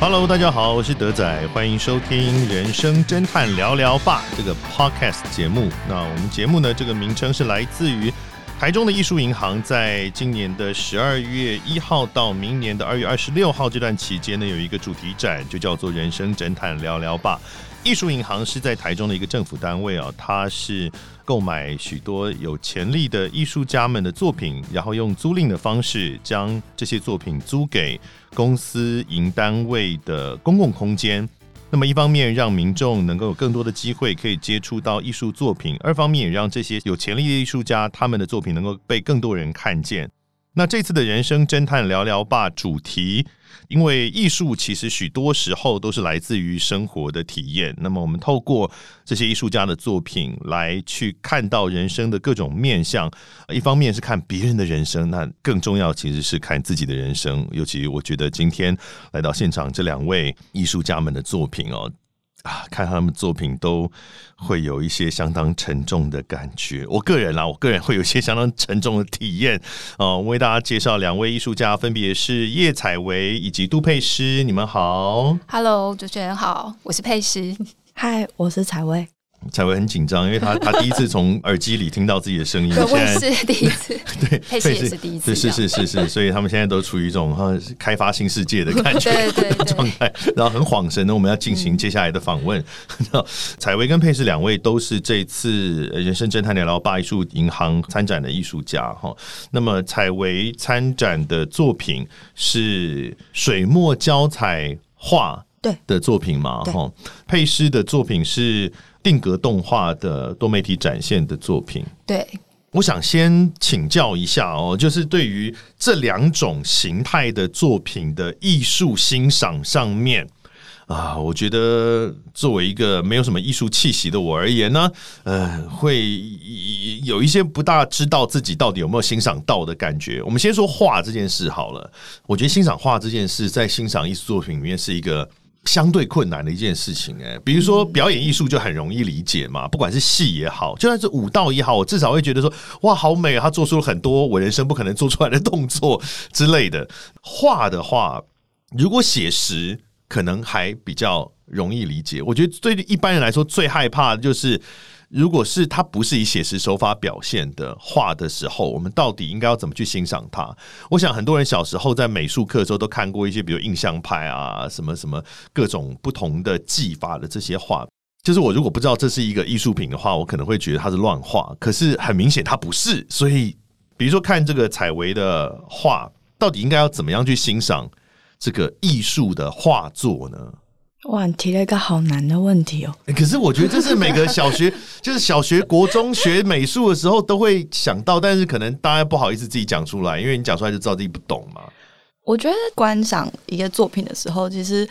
Hello，大家好，我是德仔，欢迎收听《人生侦探聊聊吧》这个 Podcast 节目。那我们节目呢，这个名称是来自于台中的艺术银行，在今年的十二月一号到明年的二月二十六号这段期间呢，有一个主题展，就叫做《人生侦探聊聊吧》。艺术银行是在台中的一个政府单位啊，它是购买许多有潜力的艺术家们的作品，然后用租赁的方式将这些作品租给公司营单位的公共空间。那么一方面让民众能够有更多的机会可以接触到艺术作品，二方面也让这些有潜力的艺术家他们的作品能够被更多人看见。那这次的人生侦探聊聊吧主题。因为艺术其实许多时候都是来自于生活的体验，那么我们透过这些艺术家的作品来去看到人生的各种面相。一方面是看别人的人生，那更重要其实是看自己的人生。尤其我觉得今天来到现场这两位艺术家们的作品哦。啊，看他们作品都会有一些相当沉重的感觉。我个人啦，我个人会有一些相当沉重的体验。哦，我为大家介绍两位艺术家，分别是叶采薇以及杜佩诗。你们好，Hello，主持人好，我是佩诗。嗨，我是采薇。才会很紧张，因为他 他第一次从耳机里听到自己的声音，现在是第一次，对，佩斯也是第一次，是是是是，所以他们现在都处于一种开发新世界的感觉状态，然后很恍神的，我们要进行接下来的访问。采薇跟佩斯两位都是这次人生侦探聊聊吧艺术银行参展的艺术家哈。那么采薇参展的作品是水墨胶彩画对的作品嘛？哈，佩斯的作品是。定格动画的多媒体展现的作品，对，我想先请教一下哦，就是对于这两种形态的作品的艺术欣赏上面啊，我觉得作为一个没有什么艺术气息的我而言呢，呃，会有一些不大知道自己到底有没有欣赏到的感觉。我们先说画这件事好了，我觉得欣赏画这件事在欣赏艺术作品里面是一个。相对困难的一件事情，哎，比如说表演艺术就很容易理解嘛，不管是戏也好，就算是舞蹈也好，我至少会觉得说，哇，好美啊！他做出了很多我人生不可能做出来的动作之类的。画的话，如果写实，可能还比较容易理解。我觉得对一般人来说，最害怕的就是。如果是他不是以写实手法表现的画的时候，我们到底应该要怎么去欣赏它？我想很多人小时候在美术课的时候都看过一些，比如印象派啊，什么什么各种不同的技法的这些画。就是我如果不知道这是一个艺术品的话，我可能会觉得它是乱画。可是很明显它不是，所以比如说看这个采薇的画，到底应该要怎么样去欣赏这个艺术的画作呢？哇，你提了一个好难的问题哦！可是我觉得这是每个小学，就是小学、国中学美术的时候都会想到，但是可能大家不好意思自己讲出来，因为你讲出来就知道自己不懂嘛。我觉得观赏一个作品的时候，其实。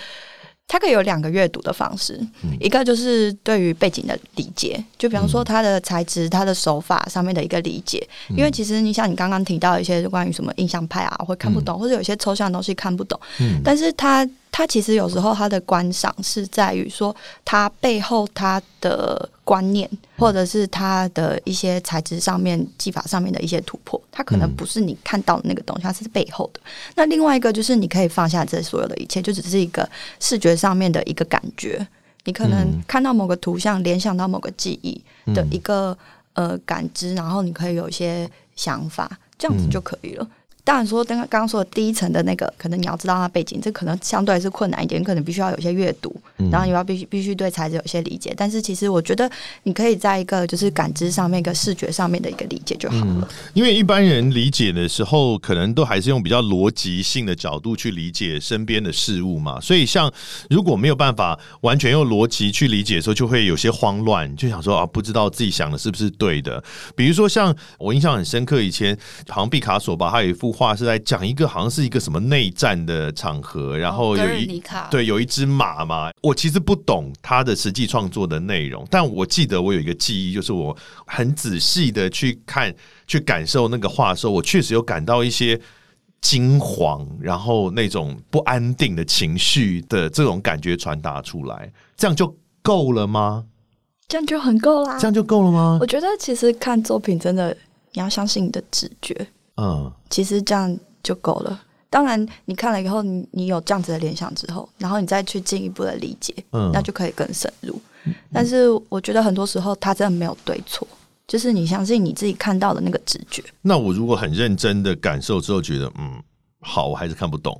它可以有两个阅读的方式，一个就是对于背景的理解，就比方说它的材质、它的手法上面的一个理解。因为其实你像你刚刚提到一些关于什么印象派啊，会看不懂，或者有些抽象的东西看不懂。但是它它其实有时候它的观赏是在于说它背后它的。观念，或者是它的一些材质上面、技法上面的一些突破，它可能不是你看到的那个东西，它是背后的。那另外一个就是，你可以放下这所有的一切，就只是一个视觉上面的一个感觉。你可能看到某个图像，联想到某个记忆的一个呃感知，然后你可以有一些想法，这样子就可以了。当然说，刚刚刚说的第一层的那个，可能你要知道它背景，这可能相对是困难一点，可能必须要有一些阅读，然后你要必须必须对材质有些理解。但是其实我觉得，你可以在一个就是感知上面、一个视觉上面的一个理解就好了。因为一般人理解的时候，可能都还是用比较逻辑性的角度去理解身边的事物嘛。所以，像如果没有办法完全用逻辑去理解的时候，就会有些慌乱，就想说啊，不知道自己想的是不是对的。比如说，像我印象很深刻，以前好像毕卡索吧，他有一幅。话是在讲一个好像是一个什么内战的场合，然后有一对有一只马嘛，我其实不懂他的实际创作的内容，但我记得我有一个记忆，就是我很仔细的去看、去感受那个画的时候，我确实有感到一些惊惶，然后那种不安定的情绪的这种感觉传达出来，这样就够了吗？这样就很够啦，这样就够了吗？我觉得其实看作品真的，你要相信你的直觉。嗯，其实这样就够了。当然，你看了以后，你你有这样子的联想之后，然后你再去进一步的理解，嗯那就可以更深入。但是我觉得很多时候它真的没有对错，就是你相信你自己看到的那个直觉。那我如果很认真的感受之后，觉得嗯好，我还是看不懂，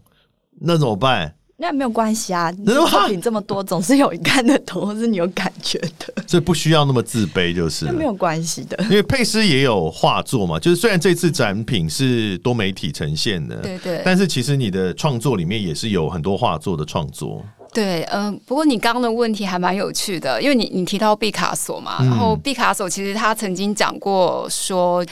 那怎么办？那没有关系啊，你作品这么多，总是有人看得懂，或是你有感觉的，所以不需要那么自卑，就是没有关系的。因为佩斯也有画作嘛，就是虽然这次展品是多媒体呈现的，对对。但是其实你的创作里面也是有很多画作的创作，对，嗯、不过你刚刚的问题还蛮有趣的，因为你你提到毕卡索嘛，嗯。然后毕卡索其实他曾经讲过说。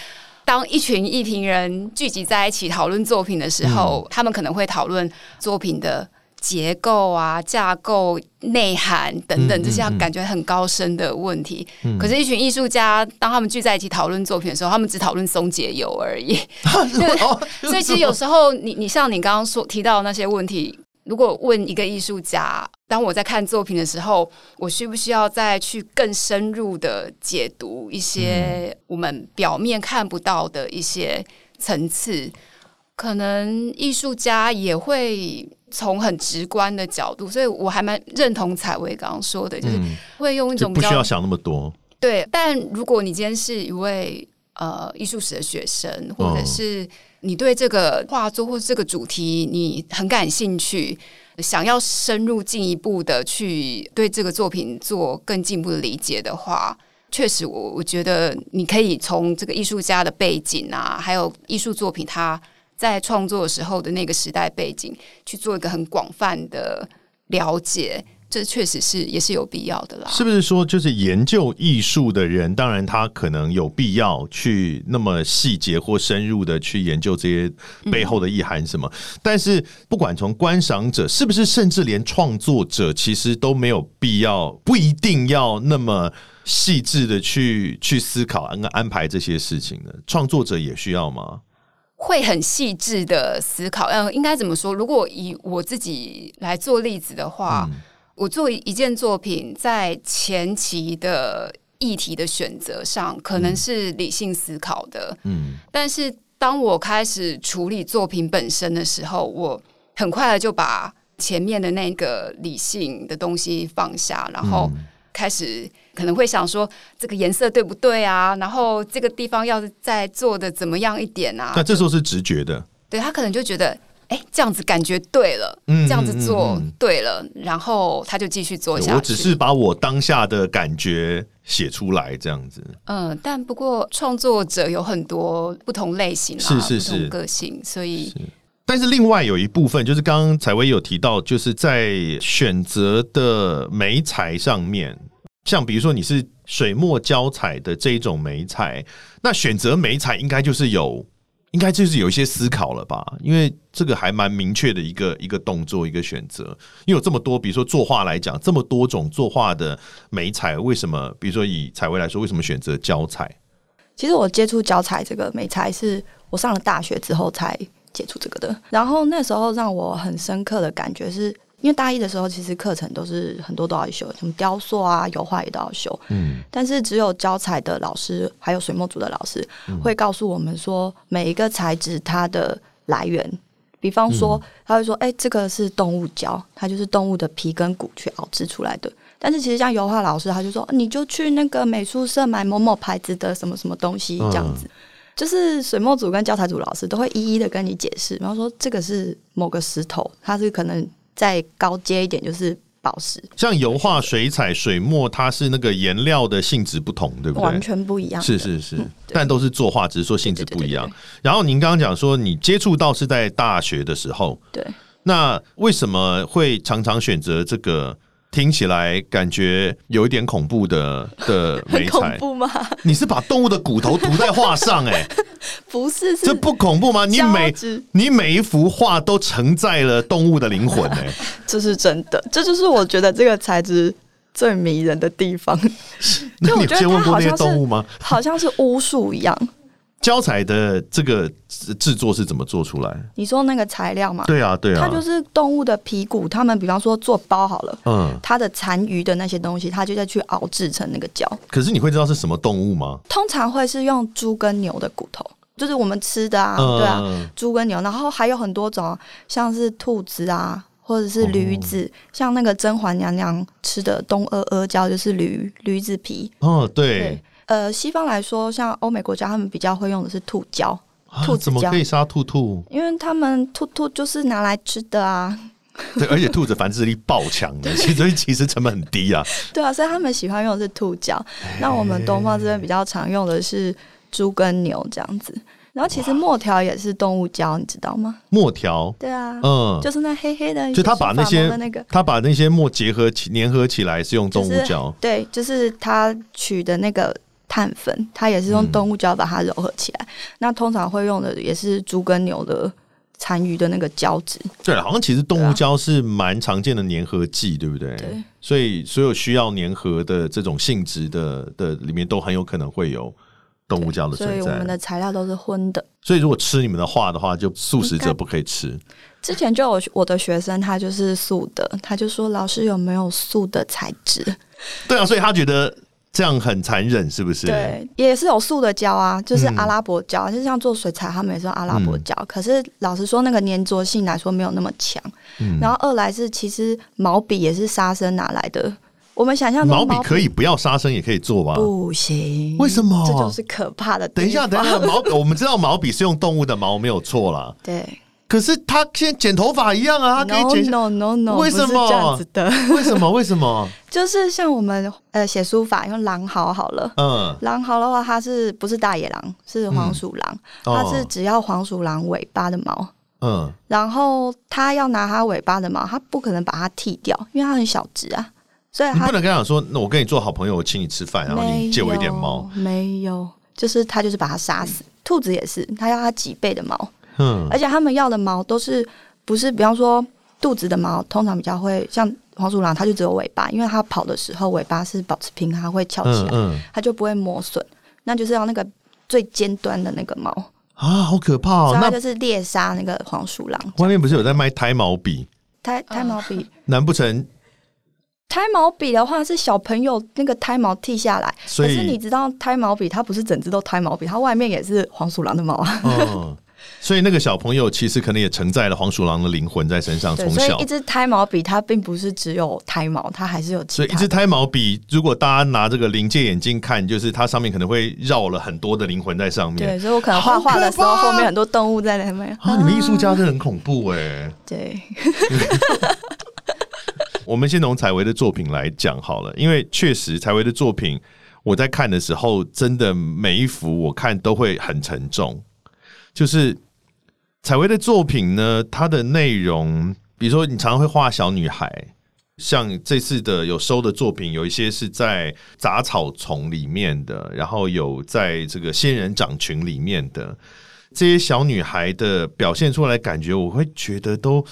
当一群艺评人聚集在一起讨论作品的时候，他们可能会讨论作品的结构啊、架构、内涵等等嗯这些感觉很高深的问题。可是，一群艺术家当他们聚在一起讨论作品的时候，他们只讨论松节油而已。所以其实有时候你你像你刚刚说提到的那些问题，如果问一个艺术家，当我在看作品的时候，我需不需要再去更深入的解读一些我们表面看不到的一些层次？可能艺术家也会从很直观的角度，所以我还蛮认同彩薇刚刚说的，就是嗯，会用一就种不需要想那么多，对，但如果你今天是一位呃艺术史的学生，或者嗯是你对这个画作或这个主题你很感兴趣，想要深入进一步的去对这个作品做更进一步的理解的话。确实我，我觉得你可以从这个艺术家的背景啊，还有艺术作品他在创作的时候的那个时代背景，去做一个很广泛的了解，这确实是也是有必要的啦。是不是说就是研究艺术的人，当然他可能有必要去那么细节或深入的去研究这些背后的意涵什么？但是不管从观赏者，是不是甚至连创作者，其实都没有必要，不一定要那么细致的去去思考安安排这些事情的。创作者也需要吗？会很细致的思考，嗯、应该怎么说？如果以我自己来做例子的话，嗯我做一件作品，在前期的议题的选择上，可能是理性思考的，嗯但是当我开始处理作品本身的时候，我很快的就把前面的那个理性的东西放下，然后嗯开始可能会想说这个颜色对不对啊？然后这个地方要再做的怎么样一点啊？那这时候是直觉的，对他可能就觉得，哎，这样子感觉对了，嗯这样子做嗯嗯嗯对了，然后他就继续做下去。我只是把我当下的感觉写出来，这样子。嗯，但不过创作者有很多不同类型啊，是是是个性，所以但是另外有一部分，就是刚刚彩薇有提到，就是在选择的媒材上面，像比如说你是水墨交彩的这一种媒材，那选择眉彩应该就是有，应该就是有一些思考了吧？因为这个还蛮明确的一个一个动作，一个选择。因为有这么多，比如说作画来讲，这么多种作画的眉彩，为什么？比如说以彩薇来说，为什么选择胶彩？其实我接触脚彩这个美材是我上了大学之后才接触这个的。然后那时候让我很深刻的感觉是，因为大一的时候其实课程都是很多都要修，什么雕塑啊、油画也都要修。嗯但是只有教材的老师，还有水墨组的老师会告诉我们说，每一个材质它的来源。比方说，他会说：“哎、这个是动物胶，它就是动物的皮跟骨去熬制出来的。”但是其实像油画老师，他就说：“你就去那个美术社买某某牌子的什么什么东西，这样子。就是水墨组跟教材组老师都会一一的跟你解释，然后说这个是某个石头，它是可能再高阶一点就是宝石，像油画、水彩、水墨，它是那个颜料的性质不同，对不对？完全不一样。是是是，对但都是作画，只是说性质不一样。然后您刚刚讲说，你接触到是在大学的时候，对，那为什么会常常选择这个？听起来感觉有一点恐怖的的 美材，怖吗？你是把动物的骨头涂在画上、哎，不是，这不恐怖吗？你每你每一幅画都承载了动物的灵魂、哎，这是真的，这就是我觉得这个材质最迷人的地方，那你有我觉得先问过那些动物吗？好像是巫术一样。胶彩的这个制制作是怎么做出来？你说那个材料嘛，对啊，对啊，它就是动物的皮骨，他们比方说做包好了。嗯，它的残余的那些东西，它就再去熬制成那个胶。可是你会知道是什么动物吗？通常会是用猪跟牛的骨头，就是我们吃的啊，嗯对啊，猪跟牛，然后还有很多种，像是兔子啊，或者是驴子，像那个甄嬛娘娘吃的东阿阿胶就是驴驴子皮。哦，对，呃，西方来说，像欧美国家，他们比较会用的是兔胶，啊兔子胶怎么可以杀兔兔？因为他们兔兔就是拿来吃的啊，对，而且兔子繁殖力爆强的，所以其实成本很低啊。对啊，所以他们喜欢用的是兔胶。那我们东方这边比较常用的是猪跟牛这样子。然后其实墨条也是动物胶，你知道吗？墨条，对啊，嗯，就是那黑黑的，就他把那些那个。他把那些墨结合起粘合起来是用动物就是胶，对，就是他取的那个碳粉，它也是用嗯动物胶把它糅合起来。那通常会用的也是猪跟牛的残余的那个胶质。对，好像其实动物胶是蛮常见的粘合剂，对不对？对。所以所有需要粘合的这种性质的的里面，都很有可能会有动物胶的存在所以我们。的材料都是荤的。所以如果吃你们的话的话，就素食者不可以吃。之前就有我的学生，他就是素的，他就说老师有没有素的材质？对啊，所以他觉得这样很残忍，是不是？，对，也是有素的胶啊，就是嗯阿拉伯胶，就像做水彩，他们也是用阿拉伯胶。可是老实说，那个粘着性来说没有那么强。嗯然后二来是，其实毛笔也是沙生拿来的。我们想象毛笔可以不要杀生也可以做吧？不行，为什么这就是可怕的。等一下，等一下，毛 我们知道毛笔是用动物的毛，没有错啦。对可是他现在剪头发一样啊，他可以，no 剪。no no no，为什么这样子的？为什么？为什么？就是像我们呃写书法用狼毫好了。嗯，狼毫的话，它是不是大野狼？是黄鼠狼，它是哦只要黄鼠狼尾巴的毛，嗯，然后它要拿它尾巴的毛，它不可能把它剃掉，因为它很小只啊，所以你它不能跟他讲说，那我跟你做好朋友，我请你吃饭，然后你借我一点毛。没有，就是他就是把它杀死。兔子也是，它要它几倍的毛，嗯而且他们要的毛都是不是，比方说肚子的毛，通常比较会像黄鼠狼，它就只有尾巴，因为它跑的时候尾巴是保持平衡，它会翘起来，嗯嗯它就不会磨损。那就是要那个最尖端的那个毛，啊，好可怕哦！那就是猎杀那个黄鼠狼。外面不是有在卖胎毛笔？胎胎毛笔，难不成胎毛笔的话是小朋友那个胎毛剃下来，可是你知道胎毛笔它不是整只都胎毛笔，它外面也是黄鼠狼的毛啊。嗯，所以那个小朋友其实可能也承载了黄鼠狼的灵魂在身上，对，从小所以一。支胎毛笔它并不是只有胎毛，它还是有其他。所以一支胎毛笔，如果大家拿这个临界眼镜看，就是它上面可能会绕了很多的灵魂在上面。对，所以我可能画画的时候，后面很多动物在那边。啊，你们艺术家真的很恐怖哎！对，我们先从采薇的作品来讲好了，因为确实采薇的作品，我在看的时候，真的每一幅我看都会很沉重。就是采薇的作品呢，它的内容，比如说你常常会画小女孩，像这次的有收的作品，有一些是在杂草丛里面的，然后有在这个仙人掌群里面的。这些小女孩的表现出来，感觉我会觉得都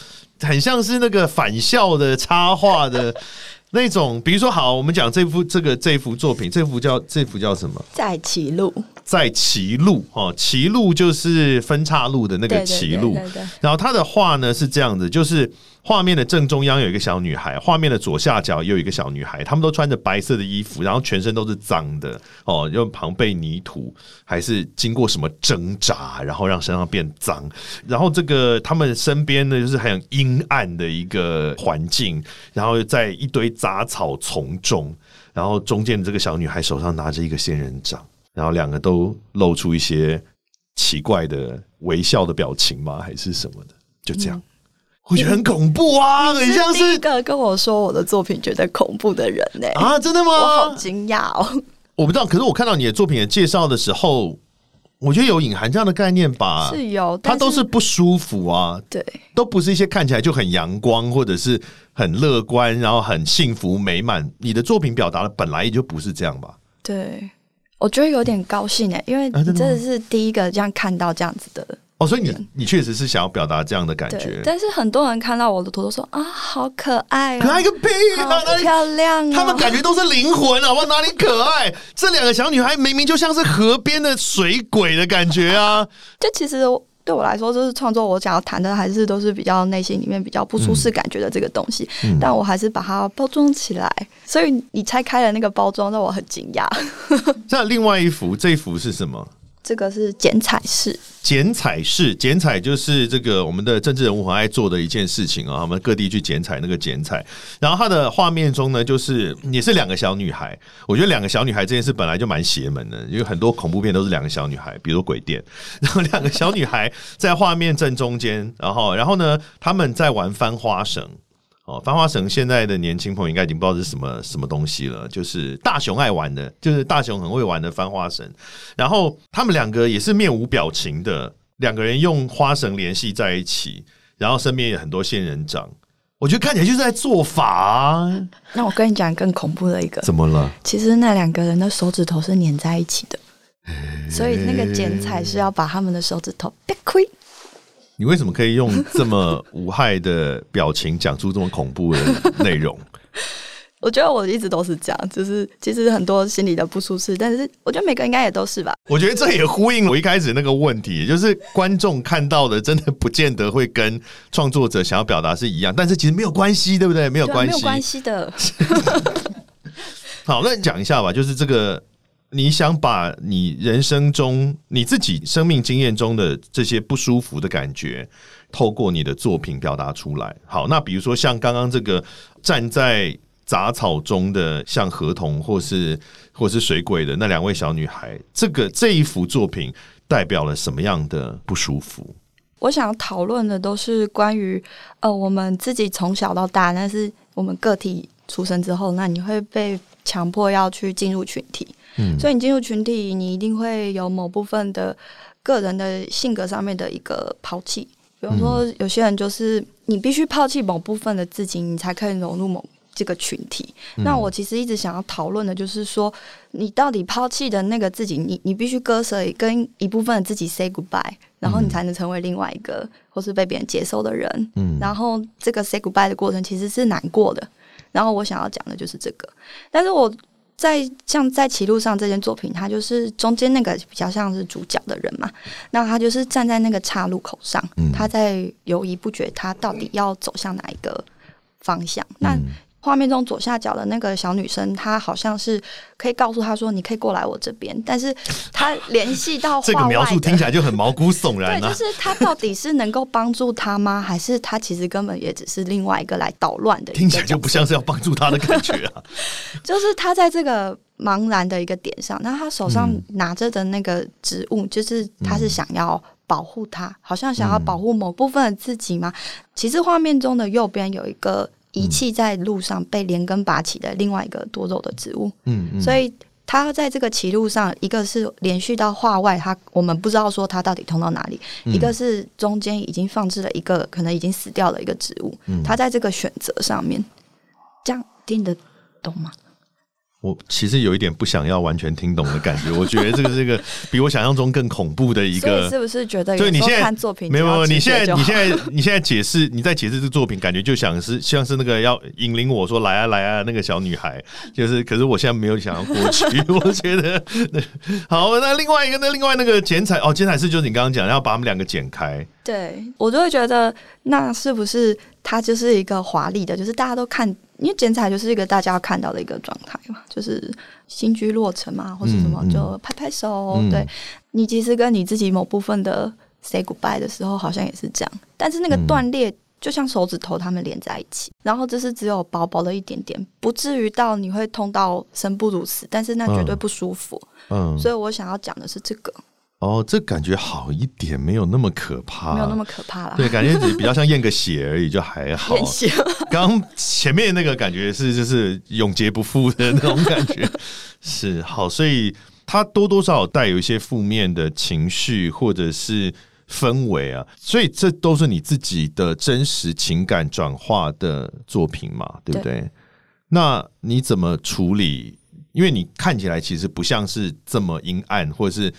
很像是那个返校的插画的那种。比如说，好，我们讲这幅这个这幅作品，这幅叫这幅叫什么？在歧路，在歧路哦，歧路就是分岔路的那个歧路。对对对然后他的画呢是这样子，就是画面的正中央有一个小女孩，画面的左下角也有一个小女孩，她们都穿着白色的衣服，然后全身都是脏的哦，又旁被泥土，还是经过什么挣扎，然后让身上变脏。然后这个他们身边呢，就是很阴暗的一个环境，然后在一堆杂草丛中，然后中间的这个小女孩手上拿着一个仙人掌，然后两个都露出一些奇怪的微笑的表情吗？还是什么的？就这样，我觉得很恐怖啊，很像第一是个跟我说我的作品觉得恐怖的人呢、啊，真的吗我好吗？惊讶哦。我不知道，可是我看到你的作品的介绍的时候，我觉得有隐含这样的概念吧。是有，但它都是不舒服啊，对都不是一些看起来就很阳光或者是很乐观，然后很幸福美满。你的作品表达的本来也就不是这样吧？对，我觉得有点高兴哎、因为真的是第一个这样看到这样子的。哦，所以你你确实是想要表达这样的感觉，，但是很多人看到我的图都说啊，好可爱、哦，可爱个屁啊！好漂亮、哦，他们感觉都是灵魂，好不好？哪里可爱？这两个小女孩明明就像是河边的水鬼的感觉啊！就其实对我来说，就是创作，我想要谈的还是都是比较内心里面比较不舒适感觉的这个东西，嗯但我还是把它包装起来。所以你拆开了那个包装，让我很惊讶。那另外一幅，这一幅是什么？这个是剪彩式，剪彩式，剪彩就是这个我们的政治人物很爱做的一件事情啊，我们各地去剪彩那个剪彩。然后它的画面中呢，就是也是两个小女孩。我觉得两个小女孩这件事本来就蛮邪门的，因为很多恐怖片都是两个小女孩，比如鬼店，然后两个小女孩在画面正中间，然后然后呢，他们在玩翻花绳。哦，翻花绳现在的年轻朋友应该已经不知道是什么什么东西了，就是大雄爱玩的，就是大雄很会玩的翻花绳。然后他们两个也是面无表情的，两个人用花绳联系在一起，然后身边有很多仙人掌。我觉得看起来就是在做法啊。那我跟你讲更恐怖的一个，怎么了？其实那两个人的手指头是粘在一起的，所以那个剪彩是要把他们的手指头别亏。你为什么可以用这么无害的表情讲出这么恐怖的内容？我觉得我一直都是这样，就是其实很多心里的不舒适，但是我觉得每个应该也都是吧。我觉得这也呼应我一开始那个问题，就是观众看到的真的不见得会跟创作者想要表达是一样，但是其实没有关系，对不对？没有关系，没有关系的。好，那你讲一下吧，就是这个。你想把你人生中你自己生命经验中的这些不舒服的感觉，透过你的作品表达出来。好，那比如说像刚刚这个站在杂草中的像河童或是或是水鬼的那两位小女孩，这个这一幅作品代表了什么样的不舒服？我想讨论的都是关于呃，我们自己从小到大，但是我们个体出生之后，那你会被强迫要去进入群体。所以你进入群体，你一定会有某部分的个人的性格上面的一个抛弃。比如说，有些人就是你必须抛弃某部分的自己，你才可以融入某这个群体。那我其实一直想要讨论的就是说，你到底抛弃的那个自己，你你必须割舍跟一部分的自己 say goodbye，然后你才能成为另外一个或是被别人接受的人。嗯，然后这个 say goodbye 的过程其实是难过的。然后我想要讲的就是这个，但是我。在像在歧路上这件作品，他就是中间那个比较像是主角的人嘛，那他就是站在那个岔路口上，他在犹豫不决，他到底要走向哪一个方向？那。画面中左下角的那个小女生，她好像是可以告诉他说：“你可以过来我这边。”但是她联系到 这个描述听起来就很毛骨悚然。对，就是她到底是能够帮助他吗？还是他其实根本也只是另外一个来捣乱的？听起来就不像是要帮助他的感觉啊！就是他在这个茫然的一个点上，那他手上拿着的那个植物，就是他是想要保护他，好像想要保护某部分的自己吗？其实画面中的右边有一个。遗弃在路上被连根拔起的另外一个多肉的植物，嗯，所以它在这个歧路上，一个是连续到画外，它我们不知道说它到底通到哪里；一个是中间已经放置了一个可能已经死掉的一个植物，它在这个选择上面，这样听得懂吗？我其实有一点不想要完全听懂的感觉，我觉得这个这个比我想象中更恐怖的一个，是不是觉得？对你现在看作品没有没有，你现在你现在你现在解释你在解释这个作品，感觉就像是像是那个要引领我说来啊来啊那个小女孩，就是可是我现在没有想要过去，我觉得 好。那另外一个那另外那个剪彩哦，剪彩是就是你刚刚讲要把他们两个剪开，对我就会觉得那是不是它就是一个华丽的，就是大家都看。因为剪彩就是一个大家要看到的一个状态嘛，就是新居落成嘛，或是什么就拍拍手。对你其实跟你自己某部分的 say goodbye 的时候，好像也是这样。但是那个断裂就像手指头他们连在一起，然后这是只有薄薄的一点点，不至于到你会痛到生不如死，但是那绝对不舒服。嗯，所以我想要讲的是这个。哦，这感觉好一点，没有那么可怕，没有那么可怕了。对，感觉比较像 验个血而已，就还好。验血。刚前面那个感觉是就是永劫不复的那种感觉，是好，所以它多多少少带有一些负面的情绪或者是氛围啊，所以这都是你自己的真实情感转化的作品嘛，对不对？那你怎么处理？因为你看起来其实不像是这么阴暗，或者是。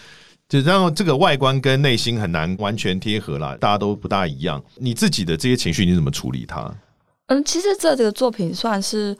就让这个外观跟内心很难完全贴合啦，大家都不大一样。你自己的这些情绪你怎么处理它？嗯，其实这这个作品算是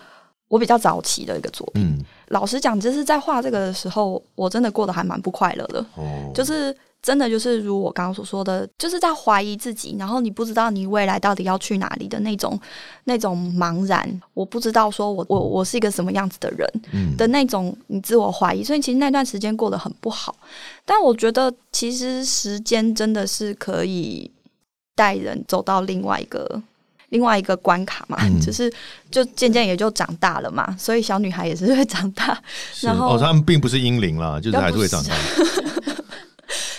我比较早期的一个作品。嗯，老实讲，就是在画这个的时候，我真的过得还蛮不快乐的。哦，就是真的就是如我刚刚所说的，就是在怀疑自己，然后你不知道你未来到底要去哪里的那种那种茫然，我不知道说我我我是一个什么样子的人嗯的那种你自我怀疑，所以其实那段时间过得很不好。但我觉得其实时间真的是可以带人走到另外一个。另外一个关卡嘛，嗯就是就渐渐也就长大了嘛，所以小女孩也是会长大，然后哦，他们并不是婴灵啦，就是还是会长大。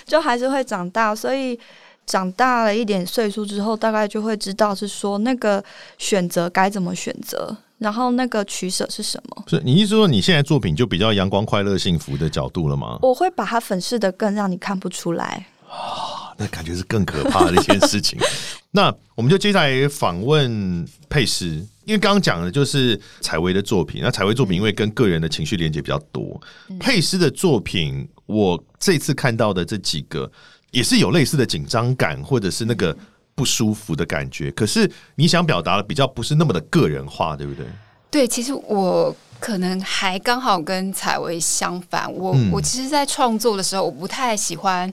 就还是会长大，所以长大了一点岁数之后，大概就会知道是说那个选择该怎么选择，然后那个取舍是什么。是你意思说你现在作品就比较阳光、快乐、幸福的角度了吗？我会把它粉饰的更让你看不出来。那感觉是更可怕的一件事情。那我们就接下来访问佩斯，因为刚刚讲的就是采薇的作品，那采薇作品因为跟个人的情绪连接比较多，佩斯的作品，我这次看到的这几个也是有类似的紧张感，或者是那个不舒服的感觉。可是你想表达的比较不是那么的个人化，对不对？对，其实我可能还刚好跟采薇相反。我、嗯我其实，在创作的时候，我不太喜欢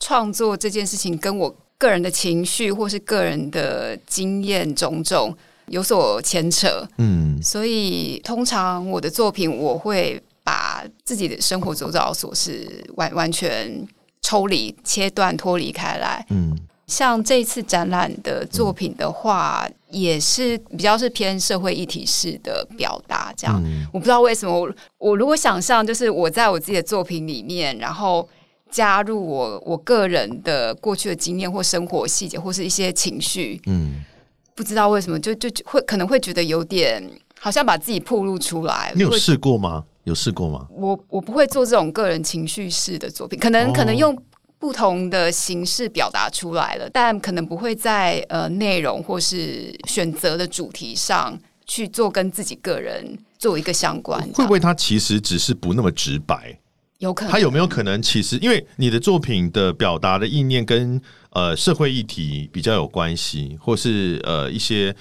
创作这件事情跟我个人的情绪或是个人的经验种种有所牵扯。嗯所以，通常我的作品，我会把自己的生活周遭琐事完完全抽离、切断、脱离开来。嗯像这次展览的作品的话，也是比较是偏社会议题式的表达，这样。嗯我不知道为什么我，我如果想象就是我在我自己的作品里面，然后加入我我个人的过去的经验或生活细节，或是一些情绪，嗯，不知道为什么就就就会可能会觉得有点好像把自己暴露出来。会你有试过吗？有试过吗？我我不会做这种个人情绪式的作品，可能、哦可能用不同的形式表达出来了，但可能不会在呃内容或是选择的主题上去做跟自己个人做一个相关的。会不会它其实只是不那么直白？有可能？他有没有可能，其实因为你的作品的表达的意念跟呃社会议题比较有关系，或是呃一些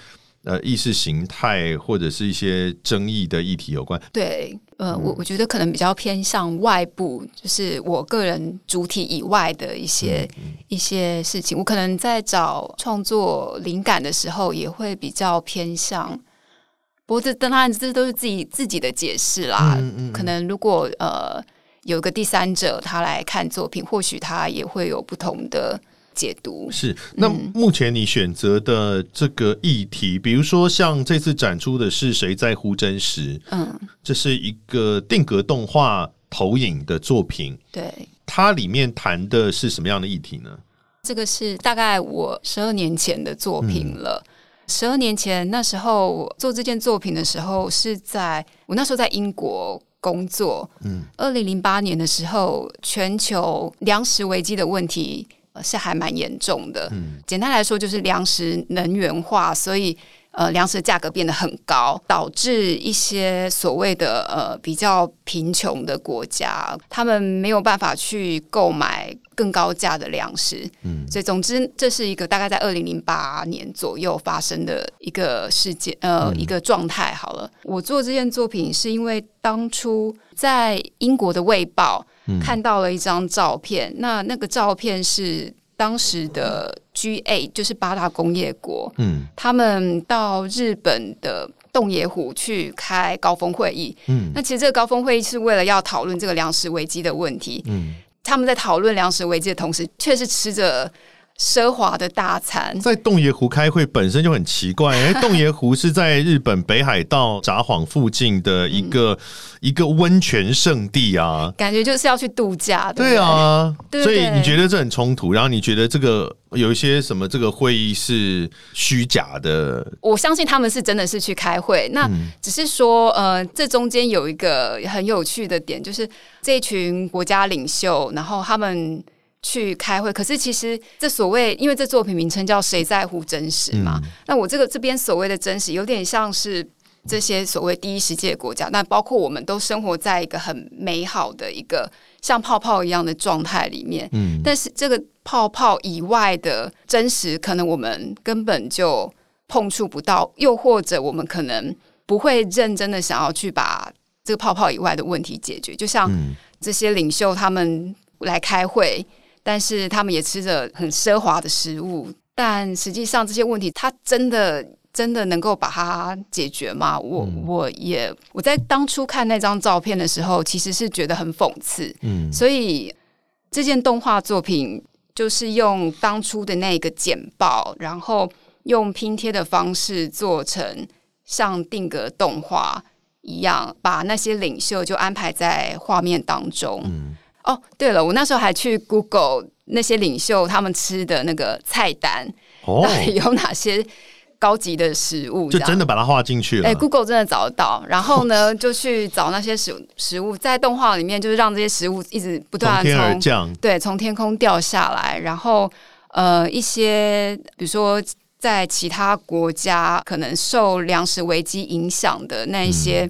呃意识形态或者是一些争议的议题有关？对，呃，嗯我我觉得可能比较偏向外部，就是我个人主体以外的一些、嗯一些事情。我可能在找创作灵感的时候，也会比较偏向。不过这当然这都是自己自己的解释啦。可能如果呃有个第三者他来看作品，或许他也会有不同的解读。是，那目前你选择的这个议题，比如说像这次展出的是《谁在乎真实》，嗯，这是一个定格动画投影的作品，对。它里面谈的是什么样的议题呢？这个是大概我十二年前的作品了。十二年前那时候做这件作品的时候，是在我那时候在英国工作。嗯，二零零八年的时候，全球粮食危机的问题呃是还蛮严重的。嗯，简单来说就是粮食能源化，所以。呃，粮食的价格变得很高，导致一些所谓的呃比较贫穷的国家，他们没有办法去购买更高价的粮食。嗯，所以总之，这是一个大概在二零零八年左右发生的一个事件，呃，一个状态。好了，我做这件作品是因为当初在英国的《卫报》看到了一张照片，那那个照片是当时的 G A 就是八大工业国。嗯他们到日本的洞爷湖去开高峰会议。嗯那其实这个高峰会议是为了要讨论这个粮食危机的问题。嗯，他们在讨论粮食危机的同时，却是吃着奢华的大餐。在洞爷湖开会本身就很奇怪，因 为洞爷湖是在日本北海道札幌附近的一个、一个温泉圣地啊。感觉就是要去度假，对不对啊，对所以你觉得这很冲突，然后你觉得这个有一些什么这个会议是虚假的？我相信他们是真的是去开会，那嗯只是说，呃，这中间有一个很有趣的点，就是这群国家领袖，然后他们去开会，可是其实这所谓，因为这作品名称叫“谁在乎真实”嘛，嗯那我这个这边所谓的真实，有点像是。这些所谓第一世界国家，那包括我们都生活在一个很美好的一个像泡泡一样的状态里面，嗯但是这个泡泡以外的真实，可能我们根本就碰触不到，又或者我们可能不会认真的想要去把这个泡泡以外的问题解决。就像嗯这些领袖他们来开会，但是他们也吃着很奢华的食物，但实际上这些问题，他真的真的能够把它解决吗？我、嗯我也我在当初看那张照片的时候，其实是觉得很讽刺，嗯所以这件动画作品就是用当初的那个简报，然后用拼贴的方式做成像定格动画一样，把那些领袖就安排在画面当中。嗯哦，对了，我那时候还去 Google 那些领袖他们吃的那个菜单，哦，到底有哪些高级的食物，就真的把它画进去了。哎、g o o g l e 真的找得到，然后呢，就去找那些食食物，在动画里面就是让这些食物一直不从断地天而从降，对从天空掉下来，然后呃一些比如说在其他国家可能受粮食危机影响的那一些、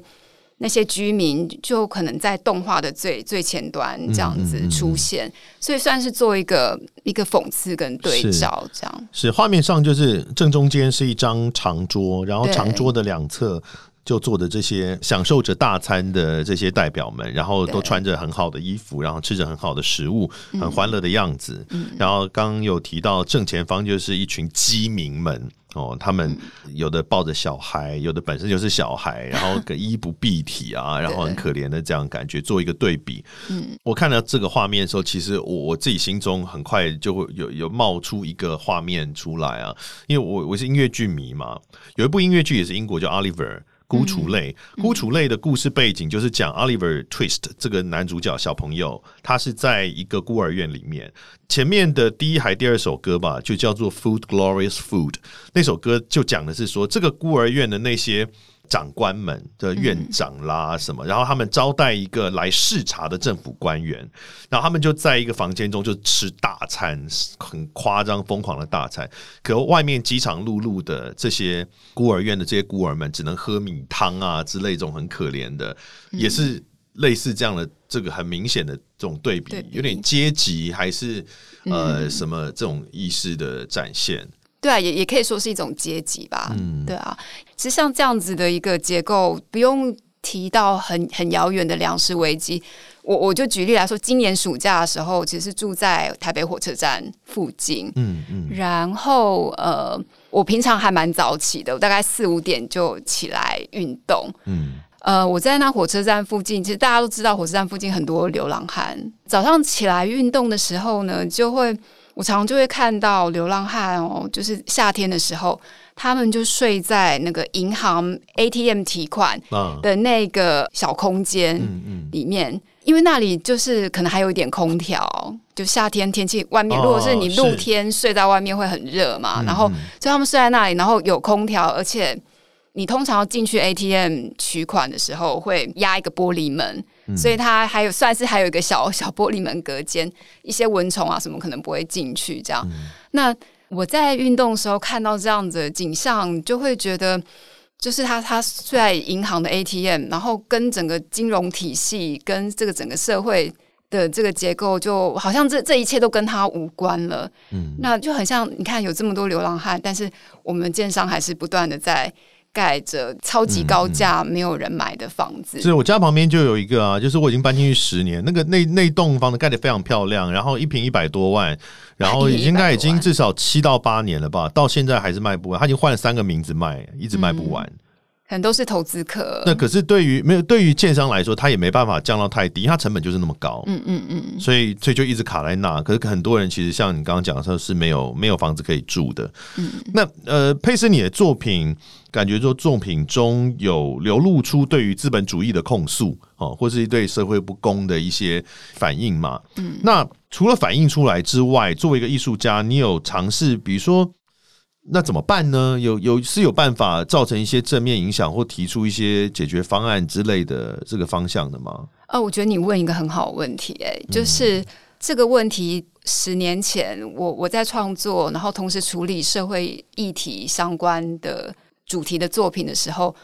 那些居民，就可能在动画的最最前端这样子嗯嗯嗯。嗯出现，所以算是做一个一个讽刺跟对照这样。是画面上就是正中间是一张长桌，然后长桌的两侧就坐的这些享受着大餐的这些代表们，然后都穿着很好的衣服，然后吃着很好的食物，很欢乐的样子。嗯然后刚刚有提到正前方就是一群鸡民们。哦，他们有的抱着小孩，有的本身就是小孩，然后个衣不蔽体啊，然后很可怜的这样感觉，做一个对比。我看到这个画面的时候，其实我我自己心中很快就会有有冒出一个画面出来啊，因为我我是音乐剧迷嘛，有一部音乐剧也是英国叫 Oliver。孤雏类，孤雏类的故事背景就是讲 Oliver Twist 这个男主角小朋友，他是在一个孤儿院里面。前面的第一还第二首歌吧，就叫做《Food Glorious Food》，那首歌就讲的是说，这个孤儿院的那些长官们的院长啦什么，然后他们招待一个来视察的政府官员，然后他们就在一个房间中就吃大餐，很夸张疯狂的大餐。可外面饥肠辘辘的这些孤儿院的这些孤儿们，只能喝米汤啊之类这种很可怜的，也是类似这样的这个很明显的这种对比，有点阶级还是呃、什么这种意识的展现。对啊，也也可以说是一种阶级吧。嗯对啊，其实像这样子的一个结构，不用提到很很遥远的粮食危机。我我就举例来说，今年暑假的时候，其实是住在台北火车站附近，嗯嗯然后呃，我平常还蛮早起的，我大概四五点就起来运动。嗯呃，我在那火车站附近，其实大家都知道，火车站附近很多流浪汉。早上起来运动的时候呢，就会我常常就会看到流浪汉哦，就是夏天的时候，他们就睡在那个银行 ATM 提款啊的那个小空间嗯嗯里面，因为那里就是可能还有一点空调。就夏天天气，外面哦如果是你露天睡在外面会很热嘛，嗯然后嗯所以他们睡在那里，然后有空调，而且你通常要进去 ATM 取款的时候会压一个玻璃门，嗯所以它还有算是还有一个小 小玻璃门隔间，一些蚊虫啊什么可能不会进去。这样，嗯那我在运动的时候看到这样子的景象，就会觉得。就是他，他睡在银行的 ATM，然后跟整个金融体系、跟这个整个社会的这个结构，就好像这这一切都跟他无关了。嗯那就很像，你看有这么多流浪汉，但是我们建商还是不断的在盖着超级高价、没有人买的房子。是我家旁边就有一个啊，就是我已经搬进去十年，那个那那栋房子盖得非常漂亮，然后一平一百多万，然后应该已100多万经至少七到八年了吧，到现在还是卖不完，他已经换了三个名字卖，一直卖不完。可能都是投资客。那可是对于没有对于建商来说，他也没办法降到太低，因为它成本就是那么高，嗯嗯嗯，所以所以就一直卡在那。可是很多人其实像你刚刚讲的时候是没有没有房子可以住的。嗯那呃，佩斯你的作品，感觉说作品中有流露出对于资本主义的控诉哦，或是对社会不公的一些反应嘛。嗯，那除了反映出来之外，作为一个艺术家，你有尝试，比如说。那怎么办呢？有有是有办法造成一些正面影响，或提出一些解决方案之类的这个方向的吗？呃，我觉得你问一个很好的问题、哎，就是这个问题，十年前我我在创作，然后同时处理社会议题相关的主题的作品的时候，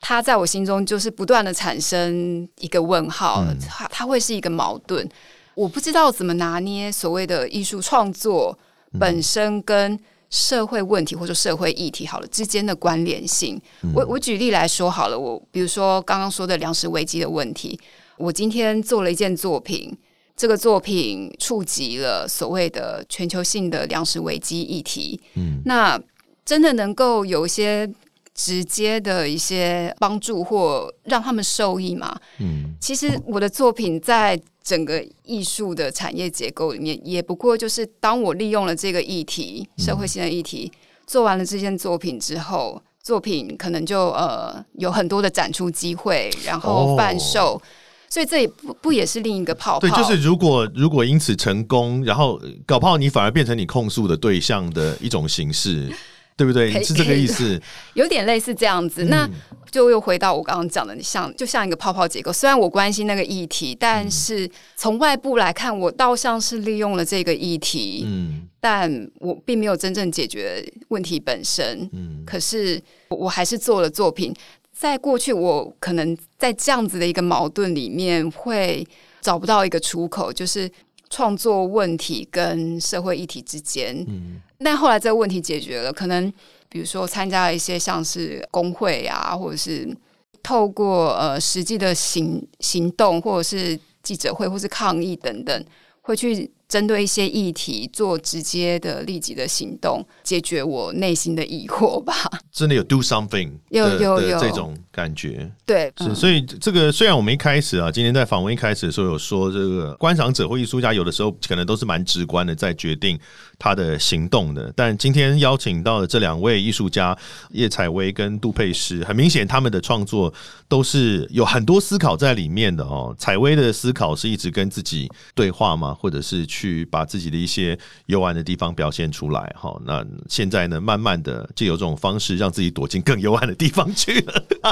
它在我心中就是不断的产生一个问号，它它会是一个矛盾，我不知道怎么拿捏所谓的艺术创作本身跟社会问题或者社会议题好了之间的关联性。我我举例来说好了，我比如说刚刚说的粮食危机的问题，我今天做了一件作品，这个作品触及了所谓的全球性的粮食危机议题，嗯，那真的能够有一些直接的一些帮助或让他们受益嘛？嗯，其实我的作品在。整个艺术的产业结构里面，也不过就是当我利用了这个议题，社会性的议题，做完了这件作品之后，作品可能就呃有很多的展出机会，然后贩售，所以这也不不也是另一个泡泡。对，就是如果如果因此成功，然后搞不好你反而变成你控诉的对象的一种形式。对不对？是这个意思，有点类似这样子。那就又回到我刚刚讲的，像就像一个泡泡结构。虽然我关心那个议题，但是从外部来看，我倒像是利用了这个议题，嗯，但我并没有真正解决问题本身。嗯，可是我还是做了作品。在过去，我可能在这样子的一个矛盾里面，会找不到一个出口，就是创作问题跟社会议题之间，嗯。但后来这个问题解决了，可能比如说参加一些像是工会啊，或者是透过呃实际的行行动，或者是记者会，或是抗议等等，会去。针对一些议题做直接的、立即的行动，解决我内心的疑惑吧。真的有 do something，有有有这种感觉。对，是所以这个虽然我们一开始啊，今天在访问一开始的时候有说，这个观赏者或艺术家有的时候可能都是蛮直观的，在决定他的行动的。但今天邀请到的这两位艺术家叶采薇跟杜佩诗，很明显他们的创作都是有很多思考在里面的哦。采薇的思考是一直跟自己对话吗？或者是去？去把自己的一些幽暗的地方表现出来，哈。那现在呢，慢慢的就有这种方式让自己躲进更幽暗的地方去了。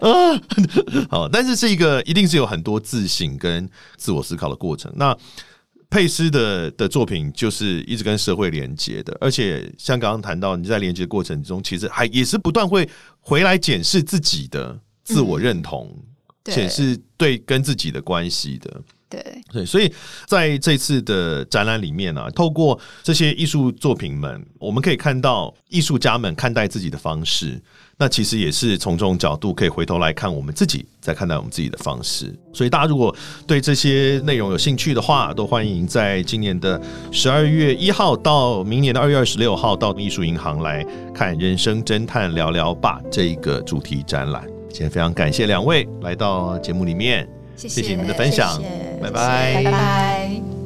啊，好，但是是一个一定是有很多自省跟自我思考的过程。那佩斯的的作品就是一直跟社会连接的，而且像刚刚谈到你在连接过程中，其实还也是不断会回来检视自己的自我认同，检视对跟自己的关系的。对对，所以在这次的展览里面呢，透过这些艺术作品们，我们可以看到艺术家们看待自己的方式。那其实也是从这种角度可以回头来看我们自己在看待我们自己的方式。所以大家如果对这些内容有兴趣的话，都欢迎在今年的十二月一号到明年的二月二十六号到艺术银行来看《人生侦探聊聊吧》这一个主题展览。今天非常感谢两位来到节目里面。谢谢你们的分享拜拜。拜拜。